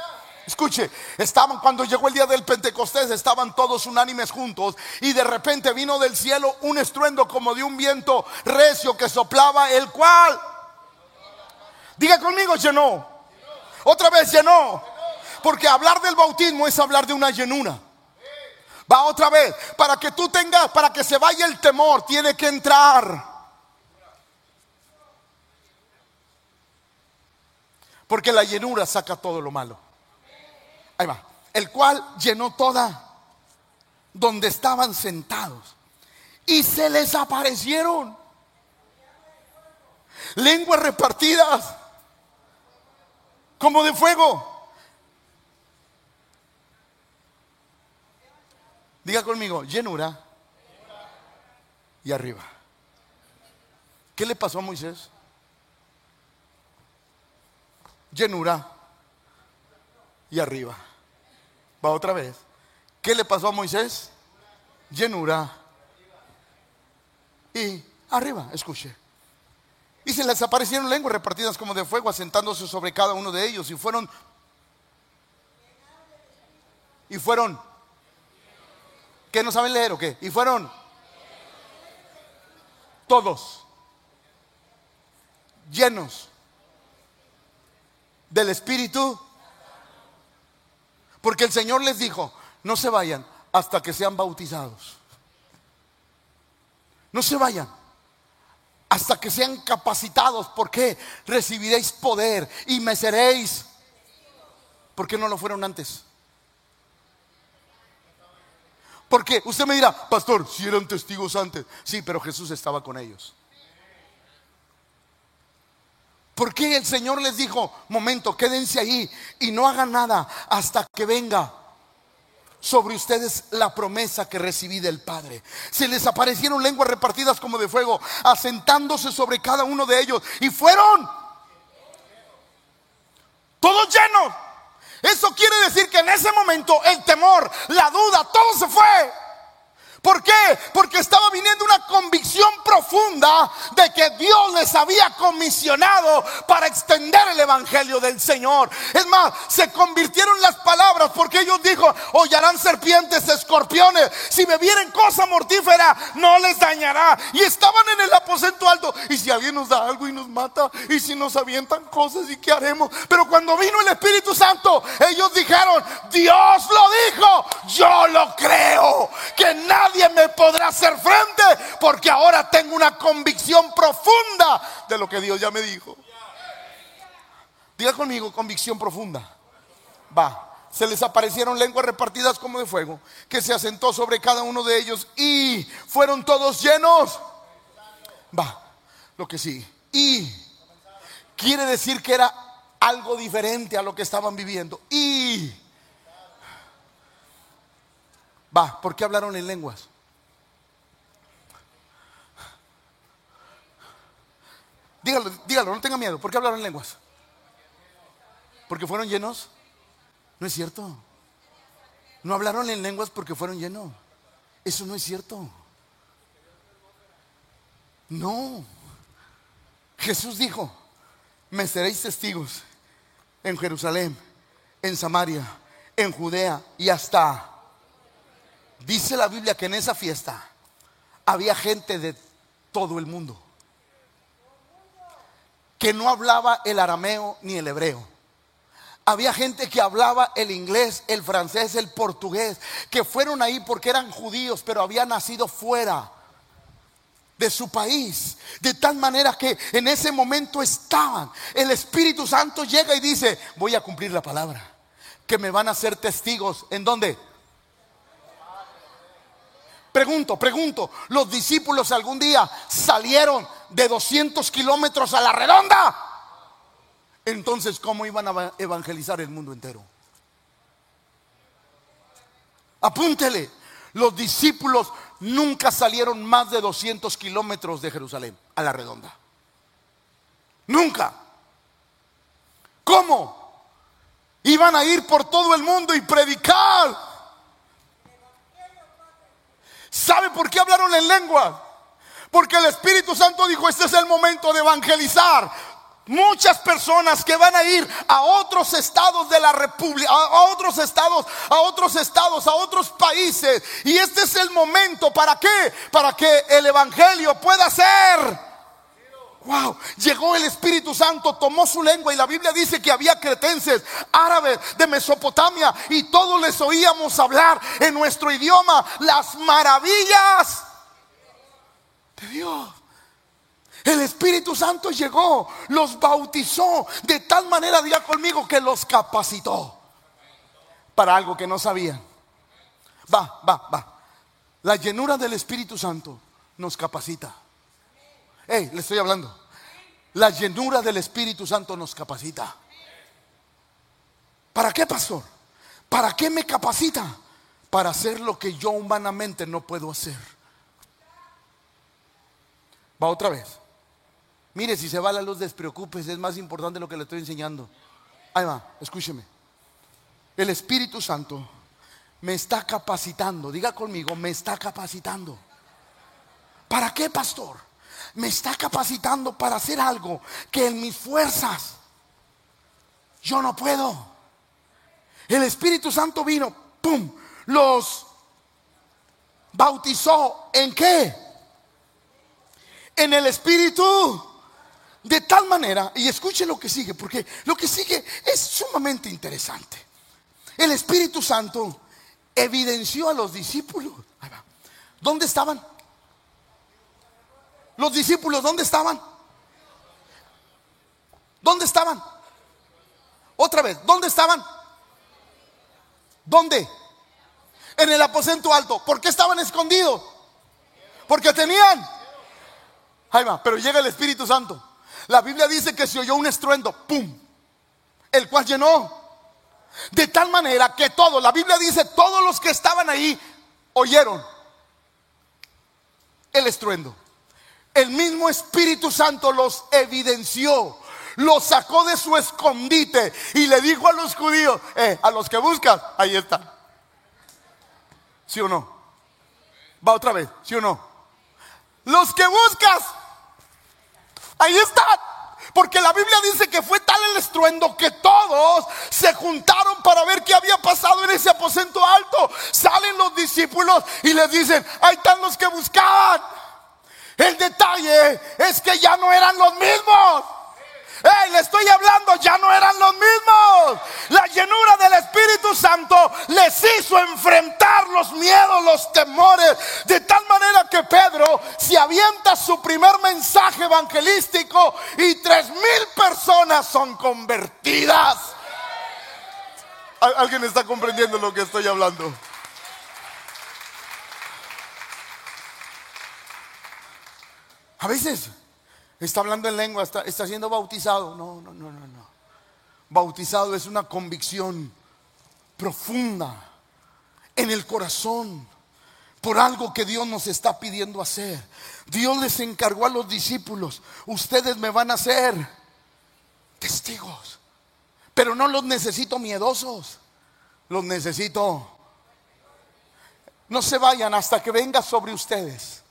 Speaker 1: Escuche, estaban cuando llegó el día del Pentecostés, estaban todos unánimes juntos y de repente vino del cielo un estruendo como de un viento recio que soplaba, el cual, diga conmigo, llenó. Otra vez llenó. Porque hablar del bautismo es hablar de una llenura. Va otra vez, para que tú tengas, para que se vaya el temor, tiene que entrar. Porque la llenura saca todo lo malo. Ahí va. El cual llenó toda donde estaban sentados. Y se les aparecieron lenguas repartidas como de fuego. Diga conmigo, llenura y arriba. ¿Qué le pasó a Moisés? Llenura y arriba. Va otra vez. ¿Qué le pasó a Moisés? Llenura. Y arriba, escuche. Y se les aparecieron lenguas repartidas como de fuego, asentándose sobre cada uno de ellos. Y fueron. Y fueron. ¿Qué no saben leer o qué? Y fueron. Todos. Llenos. Del Espíritu porque el Señor les dijo, no se vayan hasta que sean bautizados. No se vayan hasta que sean capacitados, porque recibiréis poder y me seréis ¿Por qué no lo fueron antes? Porque usted me dirá, pastor, si eran testigos antes. Sí, pero Jesús estaba con ellos. ¿Por qué el Señor les dijo, momento, quédense ahí y no hagan nada hasta que venga sobre ustedes la promesa que recibí del Padre. Se les aparecieron lenguas repartidas como de fuego, asentándose sobre cada uno de ellos. Y fueron todos llenos. Eso quiere decir que en ese momento el temor, la duda, todo se fue. ¿Por qué? Porque estaba viniendo una convicción profunda de que Dios les había comisionado para extender el Evangelio del Señor. Es más, se convirtieron las palabras porque ellos dijo, hollarán serpientes, escorpiones, si bebieren cosa mortífera, no les dañará. Y estaban en el aposento alto. Y si alguien nos da algo y nos mata, y si nos avientan cosas, ¿y qué haremos? Pero cuando vino el Espíritu Santo, ellos dijeron, Dios lo dijo, yo lo creo, que nada nadie me podrá hacer frente porque ahora tengo una convicción profunda de lo que Dios ya me dijo. Diga conmigo, convicción profunda. Va. Se les aparecieron lenguas repartidas como de fuego, que se asentó sobre cada uno de ellos y fueron todos llenos. Va, lo que sí. Y quiere decir que era algo diferente a lo que estaban viviendo. Y Va, ¿por qué hablaron en lenguas? Dígalo, dígalo, no tenga miedo. ¿Por qué hablaron en lenguas? ¿Porque fueron llenos? No es cierto. No hablaron en lenguas porque fueron llenos. Eso no es cierto. No. Jesús dijo, me seréis testigos en Jerusalén, en Samaria, en Judea y hasta Dice la Biblia que en esa fiesta había gente de todo el mundo que no hablaba el arameo ni el hebreo. Había gente que hablaba el inglés, el francés, el portugués, que fueron ahí porque eran judíos, pero habían nacido fuera de su país. De tal manera que en ese momento estaban. El Espíritu Santo llega y dice, voy a cumplir la palabra. Que me van a ser testigos. ¿En dónde? Pregunto, pregunto, ¿los discípulos algún día salieron de 200 kilómetros a la redonda? Entonces, ¿cómo iban a evangelizar el mundo entero? Apúntele, los discípulos nunca salieron más de 200 kilómetros de Jerusalén a la redonda. Nunca. ¿Cómo? Iban a ir por todo el mundo y predicar ¿Sabe por qué hablaron en lengua? Porque el Espíritu Santo dijo, este es el momento de evangelizar. Muchas personas que van a ir a otros estados de la República, a otros estados, a otros estados, a otros países. Y este es el momento, ¿para qué? Para que el Evangelio pueda ser Wow, llegó el Espíritu Santo, tomó su lengua y la Biblia dice que había cretenses, árabes de Mesopotamia y todos les oíamos hablar en nuestro idioma las maravillas de Dios. El Espíritu Santo llegó, los bautizó de tal manera, diga conmigo, que los capacitó para algo que no sabían. Va, va, va. La llenura del Espíritu Santo nos capacita. Hey, le estoy hablando. La llenura del Espíritu Santo nos capacita. ¿Para qué, pastor? ¿Para qué me capacita? Para hacer lo que yo humanamente no puedo hacer. Va otra vez. Mire, si se va la luz, despreocúpese, es más importante lo que le estoy enseñando. Ahí va, escúcheme. El Espíritu Santo me está capacitando. Diga conmigo, me está capacitando. ¿Para qué, pastor? Me está capacitando para hacer algo que en mis fuerzas yo no puedo. El Espíritu Santo vino, ¡pum! Los bautizó en qué? En el Espíritu. De tal manera, y escuche lo que sigue, porque lo que sigue es sumamente interesante. El Espíritu Santo evidenció a los discípulos. ¿Dónde estaban? Los discípulos, ¿dónde estaban? ¿Dónde estaban? Otra vez, ¿dónde estaban? ¿Dónde? En el aposento alto. ¿Por qué estaban escondidos? Porque tenían. Ahí pero llega el Espíritu Santo. La Biblia dice que se oyó un estruendo, ¡pum! El cual llenó. De tal manera que todos, la Biblia dice, todos los que estaban ahí oyeron el estruendo. El mismo Espíritu Santo los evidenció, los sacó de su escondite y le dijo a los judíos, eh, a los que buscas, ahí está. ¿Sí o no? Va otra vez, ¿sí o no? Los que buscas, ahí está. Porque la Biblia dice que fue tal el estruendo que todos se juntaron para ver qué había pasado en ese aposento alto. Salen los discípulos y les dicen, ahí están los que buscaban. El detalle es que ya no eran los mismos. Hey, le estoy hablando, ya no eran los mismos. La llenura del Espíritu Santo les hizo enfrentar los miedos, los temores, de tal manera que Pedro se avienta su primer mensaje evangelístico y tres mil personas son convertidas. ¿Alguien está comprendiendo lo que estoy hablando? A veces está hablando en lengua, está, siendo bautizado. No, no, no, no, no. Bautizado es una convicción profunda en el corazón por algo que Dios nos está pidiendo hacer. Dios les encargó a los discípulos, ustedes me van a hacer testigos, pero no los necesito miedosos, los necesito. No se vayan hasta que venga sobre ustedes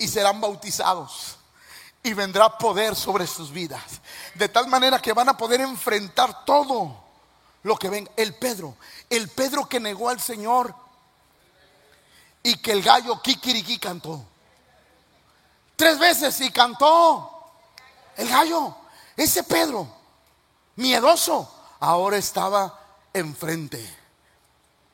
Speaker 1: y serán bautizados. Y vendrá poder sobre sus vidas. De tal manera que van a poder enfrentar todo lo que venga. El Pedro, el Pedro que negó al Señor y que el gallo kikiriki cantó. Tres veces y cantó el gallo. Ese Pedro, miedoso, ahora estaba enfrente,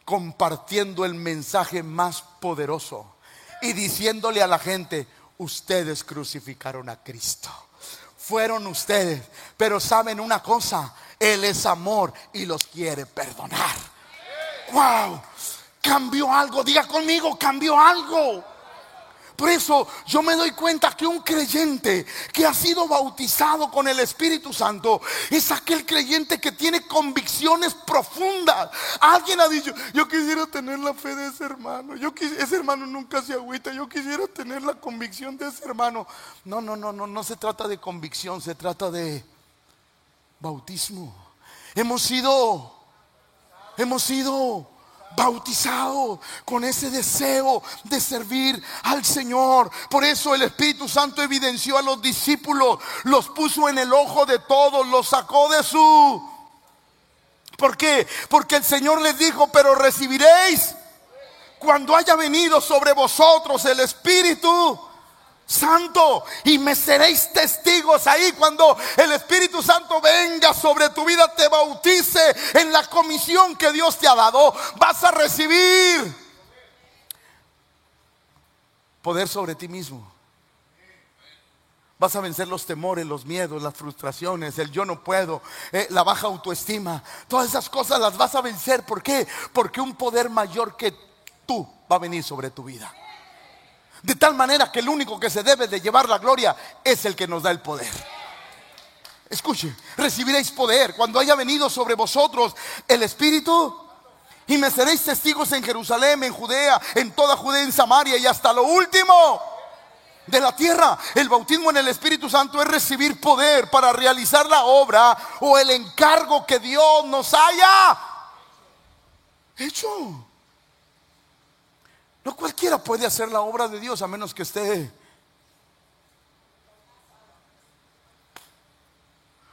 Speaker 1: compartiendo el mensaje más poderoso y diciéndole a la gente, ustedes crucificaron a Cristo. Fueron ustedes, pero saben una cosa, Él es amor y los quiere perdonar. Wow, cambió algo, diga conmigo, cambió algo. Por eso yo me doy cuenta que un creyente que ha sido bautizado con el Espíritu Santo es aquel creyente que tiene convicciones profundas. Alguien ha dicho, yo quisiera tener la fe de ese hermano. Yo ese hermano nunca se agüita. Yo quisiera tener la convicción de ese hermano. No, no, no, no, no se trata de convicción, se trata de bautismo. Hemos sido, hemos sido bautizado con ese deseo de servir al Señor. Por eso el Espíritu Santo evidenció a los discípulos, los puso en el ojo de todos, los sacó de su... ¿Por qué? Porque el Señor les dijo, pero recibiréis cuando haya venido sobre vosotros el Espíritu Santo y me seréis testigos ahí cuando el Espíritu Santo venga sobre tu vida, te bautice en la comisión que Dios te ha dado, vas a recibir poder sobre ti mismo. Vas a vencer los temores, los miedos, las frustraciones, el yo no puedo, eh, la baja autoestima. Todas esas cosas las vas a vencer. ¿Por qué? Porque un poder mayor que tú va a venir sobre tu vida. De tal manera que el único que se debe de llevar la gloria es el que nos da el poder. Escuche, recibiréis poder cuando haya venido sobre vosotros el Espíritu. Y me seréis testigos en Jerusalén, en Judea, en toda Judea, en Samaria y hasta lo último de la tierra. El bautismo en el Espíritu Santo es recibir poder para realizar la obra o el encargo que Dios nos haya hecho. No cualquiera puede hacer la obra de Dios a menos que esté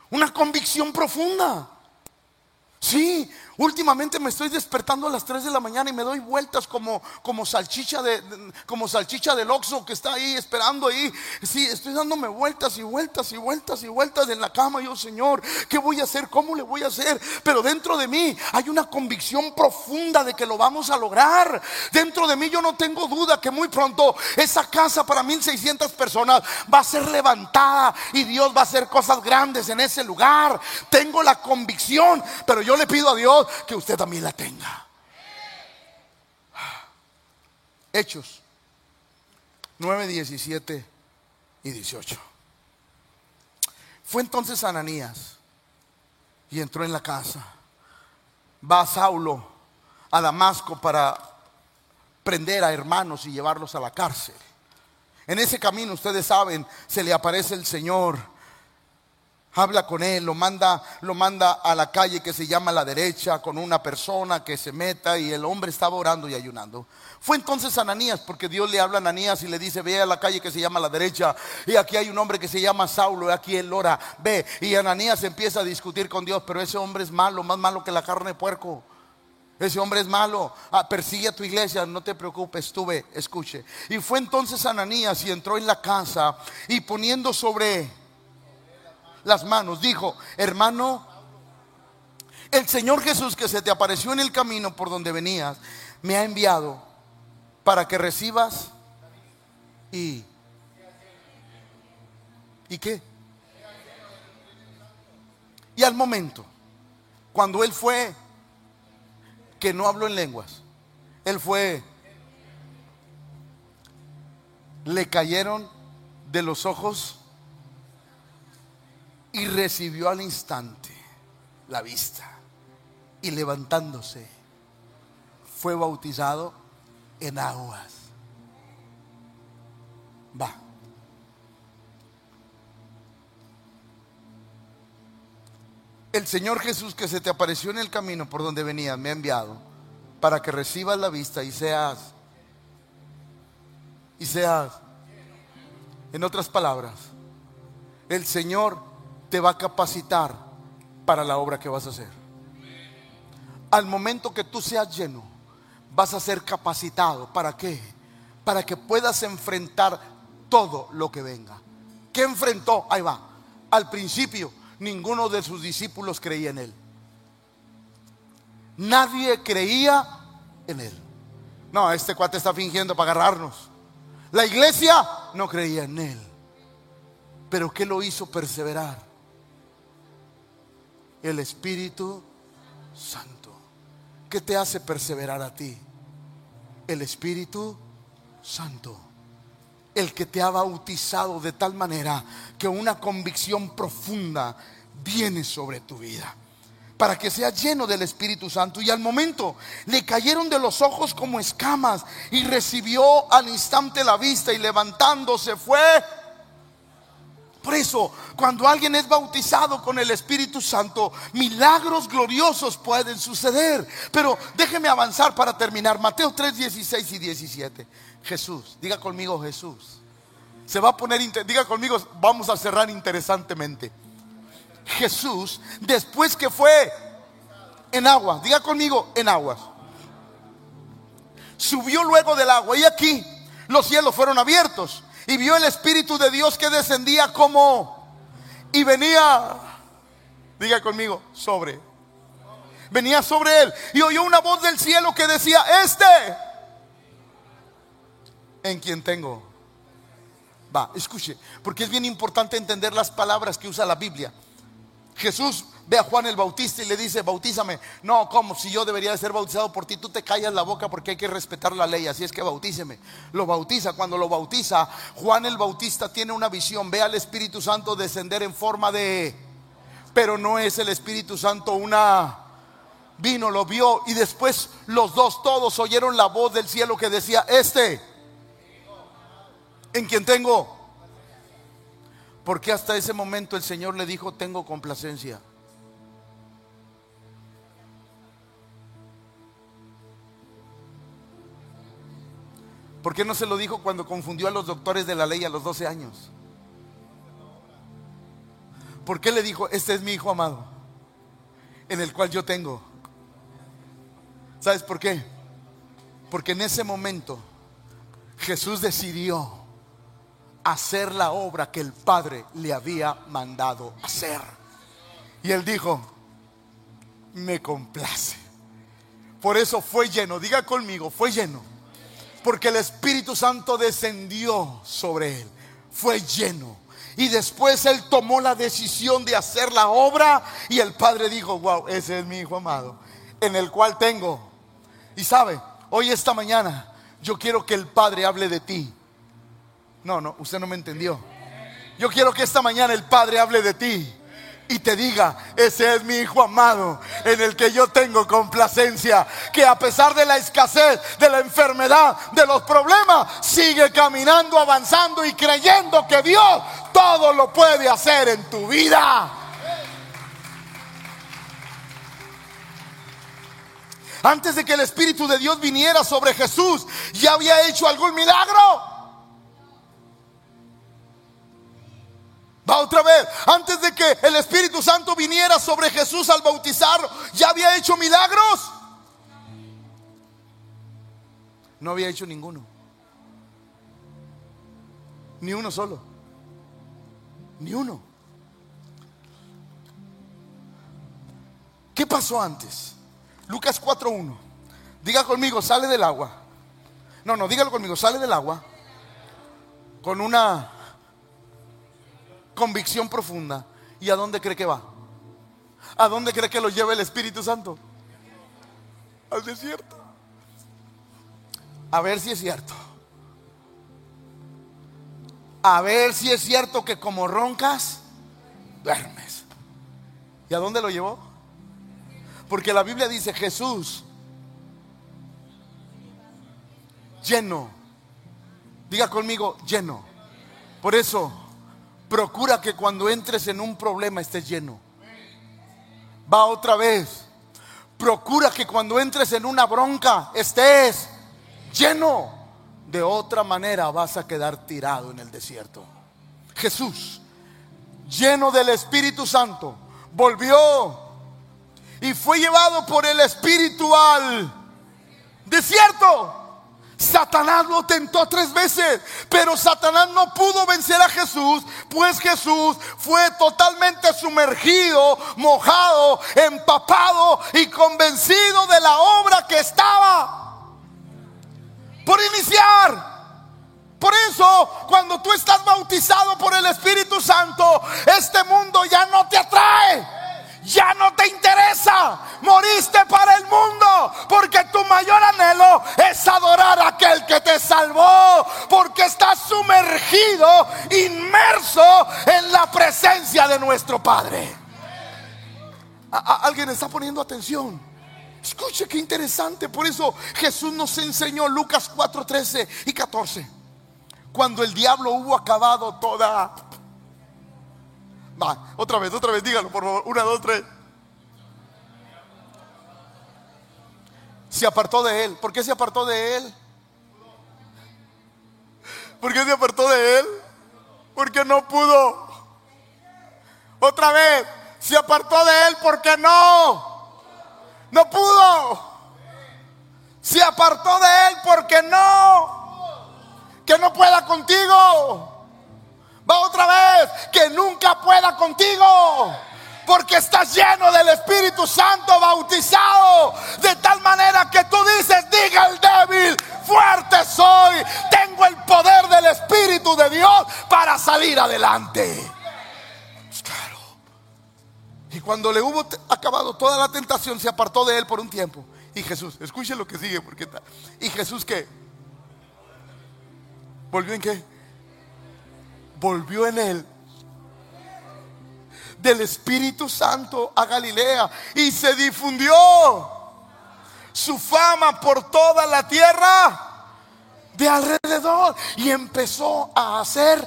Speaker 1: una convicción profunda. Sí, últimamente me estoy despertando a las 3 de la mañana y me doy vueltas como, como salchicha de, como salchicha del Oxxo que está ahí esperando ahí. Sí, estoy dándome vueltas y vueltas y vueltas y vueltas en la cama. Yo, Señor, ¿qué voy a hacer? ¿Cómo le voy a hacer? Pero dentro de mí hay una convicción profunda de que lo vamos a lograr. Dentro de mí yo no tengo duda que muy pronto esa casa para 1600 personas va a ser levantada y Dios va a hacer cosas grandes en ese lugar. Tengo la convicción, pero yo yo le pido a Dios que usted también la tenga. Hechos 9, 17 y 18. Fue entonces Ananías y entró en la casa. Va Saulo a Damasco para prender a hermanos y llevarlos a la cárcel. En ese camino, ustedes saben, se le aparece el Señor habla con él, lo manda, lo manda a la calle que se llama la derecha con una persona que se meta y el hombre estaba orando y ayunando. Fue entonces Ananías, porque Dios le habla a Ananías y le dice, ve a la calle que se llama la derecha y aquí hay un hombre que se llama Saulo y aquí él ora, ve. Y Ananías empieza a discutir con Dios, pero ese hombre es malo, más malo que la carne de puerco. Ese hombre es malo, ah, persigue a tu iglesia, no te preocupes, tú ve, escuche. Y fue entonces Ananías y entró en la casa y poniendo sobre las manos, dijo, hermano, el Señor Jesús que se te apareció en el camino por donde venías, me ha enviado para que recibas y... ¿Y qué? Y al momento, cuando él fue, que no habló en lenguas, él fue, le cayeron de los ojos y recibió al instante la vista. Y levantándose, fue bautizado en aguas. Va. El Señor Jesús que se te apareció en el camino por donde venías me ha enviado para que recibas la vista y seas, y seas, en otras palabras, el Señor te va a capacitar para la obra que vas a hacer. Al momento que tú seas lleno, vas a ser capacitado. ¿Para qué? Para que puedas enfrentar todo lo que venga. ¿Qué enfrentó? Ahí va. Al principio, ninguno de sus discípulos creía en él. Nadie creía en él. No, este cuate está fingiendo para agarrarnos. La iglesia no creía en él. Pero ¿qué lo hizo perseverar? El Espíritu Santo. ¿Qué te hace perseverar a ti? El Espíritu Santo. El que te ha bautizado de tal manera que una convicción profunda viene sobre tu vida. Para que sea lleno del Espíritu Santo. Y al momento le cayeron de los ojos como escamas y recibió al instante la vista y levantándose fue por eso, cuando alguien es bautizado con el Espíritu Santo, milagros gloriosos pueden suceder. Pero déjeme avanzar para terminar. Mateo 3, 16 y 17. Jesús, diga conmigo Jesús. Se va a poner, diga conmigo, vamos a cerrar interesantemente. Jesús, después que fue en agua, diga conmigo en aguas. Subió luego del agua y aquí los cielos fueron abiertos y vio el Espíritu de Dios que descendía como y venía, diga conmigo, sobre. Venía sobre él y oyó una voz del cielo que decía, este, en quien tengo. Va, escuche, porque es bien importante entender las palabras que usa la Biblia. Jesús ve a Juan el Bautista y le dice, bautízame. No, ¿cómo? Si yo debería de ser bautizado por ti, tú te callas la boca porque hay que respetar la ley. Así es que bautíceme. Lo bautiza. Cuando lo bautiza, Juan el Bautista tiene una visión. Ve al Espíritu Santo descender en forma de... Pero no es el Espíritu Santo una... Vino, lo vio y después los dos todos oyeron la voz del cielo que decía, este, en quien tengo. Porque hasta ese momento el Señor le dijo, tengo complacencia. ¿Por qué no se lo dijo cuando confundió a los doctores de la ley a los 12 años? ¿Por qué le dijo, este es mi hijo amado, en el cual yo tengo? ¿Sabes por qué? Porque en ese momento Jesús decidió hacer la obra que el Padre le había mandado hacer. Y él dijo, me complace. Por eso fue lleno, diga conmigo, fue lleno porque el Espíritu Santo descendió sobre él, fue lleno. Y después él tomó la decisión de hacer la obra y el padre dijo, wow, ese es mi hijo amado, en el cual tengo. Y sabe, hoy esta mañana yo quiero que el padre hable de ti. No, no, usted no me entendió. Yo quiero que esta mañana el padre hable de ti y te diga, ese es mi hijo amado en el que yo tengo complacencia, que a pesar de la escasez, de la enfermedad, de los problemas, sigue caminando, avanzando y creyendo que Dios todo lo puede hacer en tu vida. Antes de que el Espíritu de Dios viniera sobre Jesús, ya había hecho algún milagro. Va otra vez. Antes de que el Espíritu Santo viniera sobre Jesús al bautizarlo, ¿ya había hecho milagros? No había hecho ninguno. Ni uno solo. Ni uno. ¿Qué pasó antes? Lucas 4.1. Diga conmigo, sale del agua. No, no, dígalo conmigo, sale del agua con una convicción profunda. ¿Y a dónde cree que va? ¿A dónde cree que lo lleva el Espíritu Santo? Al desierto. A ver si es cierto. A ver si es cierto que como roncas, duermes. ¿Y a dónde lo llevó? Porque la Biblia dice Jesús lleno. Diga conmigo, lleno. Por eso Procura que cuando entres en un problema estés lleno. Va otra vez. Procura que cuando entres en una bronca estés lleno. De otra manera vas a quedar tirado en el desierto. Jesús, lleno del Espíritu Santo, volvió y fue llevado por el Espíritu al desierto. Satanás lo tentó tres veces, pero Satanás no pudo vencer a Jesús, pues Jesús fue totalmente sumergido, mojado, empapado y convencido de la obra que estaba por iniciar. Por eso, cuando tú estás bautizado por el Espíritu Santo, este mundo ya no te atrae ya no te interesa. Moriste para el mundo porque tu mayor anhelo es adorar a aquel que te salvó. Porque estás sumergido, inmerso en la presencia de nuestro Padre. alguien está poniendo atención. Escuche qué interesante. Por eso Jesús nos enseñó Lucas 4, 13 y 14. Cuando el diablo hubo acabado toda Otra vez, otra vez, dígalo, por favor. Una, dos, tres. Se apartó de él. ¿Por qué se apartó de él? ¿Por qué se apartó de él? Porque no pudo. Otra vez, se apartó de él porque no. No pudo. Se apartó de él porque no. Que no pueda contigo. Va otra vez, que nunca pueda contigo. Porque estás lleno del Espíritu Santo, bautizado. De tal manera que tú dices, diga el débil, fuerte soy. Tengo el poder del Espíritu de Dios para salir adelante. Pues claro. Y cuando le hubo acabado toda la tentación, se apartó de él por un tiempo. Y Jesús, escuche lo que sigue, porque está. ¿Y Jesús qué? ¿Volvió en qué? Volvió en él del Espíritu Santo a Galilea y se difundió su fama por toda la tierra de alrededor y empezó a hacer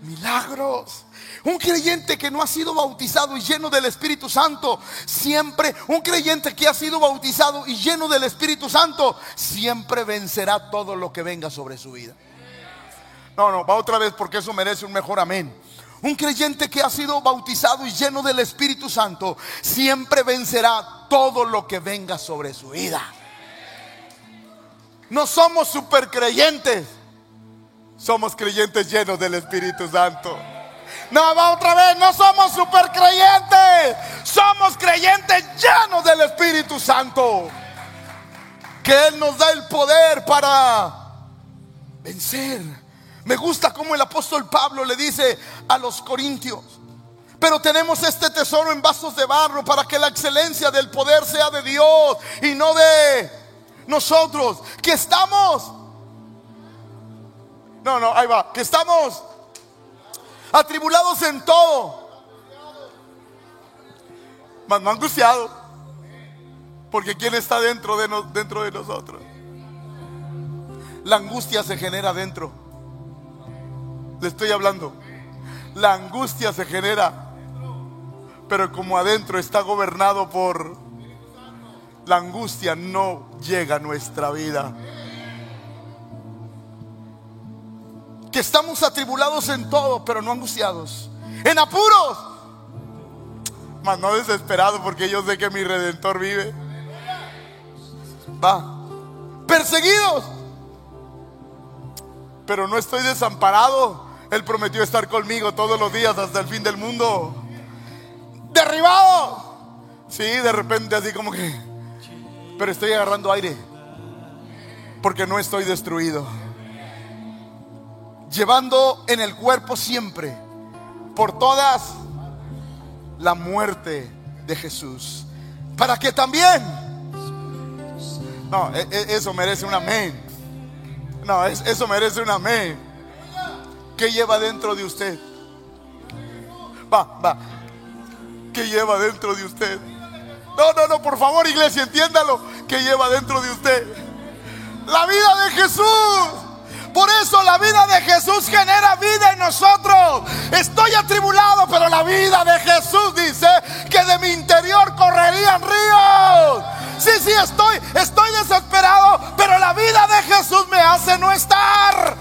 Speaker 1: milagros. Un creyente que no ha sido bautizado y lleno del Espíritu Santo, siempre, un creyente que ha sido bautizado y lleno del Espíritu Santo, siempre vencerá todo lo que venga sobre su vida. No, no, va otra vez porque eso merece un mejor amén. Un creyente que ha sido bautizado y lleno del Espíritu Santo siempre vencerá todo lo que venga sobre su vida. No somos super creyentes, somos creyentes llenos del Espíritu Santo. No, va otra vez, no somos super creyentes, somos creyentes llenos del Espíritu Santo. Que Él nos da el poder para vencer Me gusta como el apóstol Pablo le dice a los corintios, pero tenemos este tesoro en vasos de barro para que la excelencia del poder sea de Dios y no de nosotros, que estamos... No, no, ahí va, que estamos atribulados en todo. Mas no angustiados. Porque ¿quién está dentro de, dentro de nosotros? La angustia se genera dentro. Le estoy hablando. La angustia se genera. Pero como adentro está gobernado por la angustia, no llega a nuestra vida. Que estamos atribulados en todo, pero no angustiados. En apuros, mas no desesperado porque yo sé que mi redentor vive. Va. Perseguidos. Pero no estoy desamparado. Él prometió estar conmigo todos los días hasta el fin del mundo. Derribado. Sí, de repente así como que... Pero estoy agarrando aire. Porque no estoy destruido. Llevando en el cuerpo siempre, por todas la muerte de Jesús. Para que también, no, e, e, eso merece un amén. No, eso merece un amén. ¿Qué lleva dentro de usted? Va, va. ¿Qué lleva dentro de usted? No, no, no, por favor, iglesia, entiéndalo. ¿Qué lleva dentro de usted? La vida de Jesús. Por eso la vida de Jesús genera vida en nosotros. Estoy atribulado, pero la vida de Jesús dice que de mi interior correrían ríos. Sí, sí, estoy, estoy desesperado, pero la vida de Jesús me hace no estar.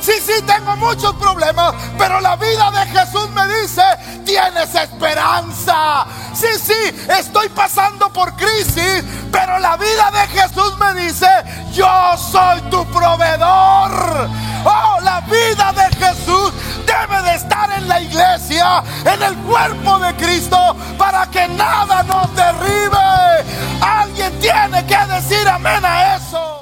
Speaker 1: Sí, sí, tengo muchos problemas, pero la vida de Jesús me dice, tienes esperanza. Sí, sí, estoy pasando por crisis, pero la vida de Jesús me dice, yo soy tu proveedor. Oh, la vida de Jesús debe de estar en la iglesia, en el cuerpo de Cristo, para que nada nos derribe. Alguien tiene que decir amén a eso.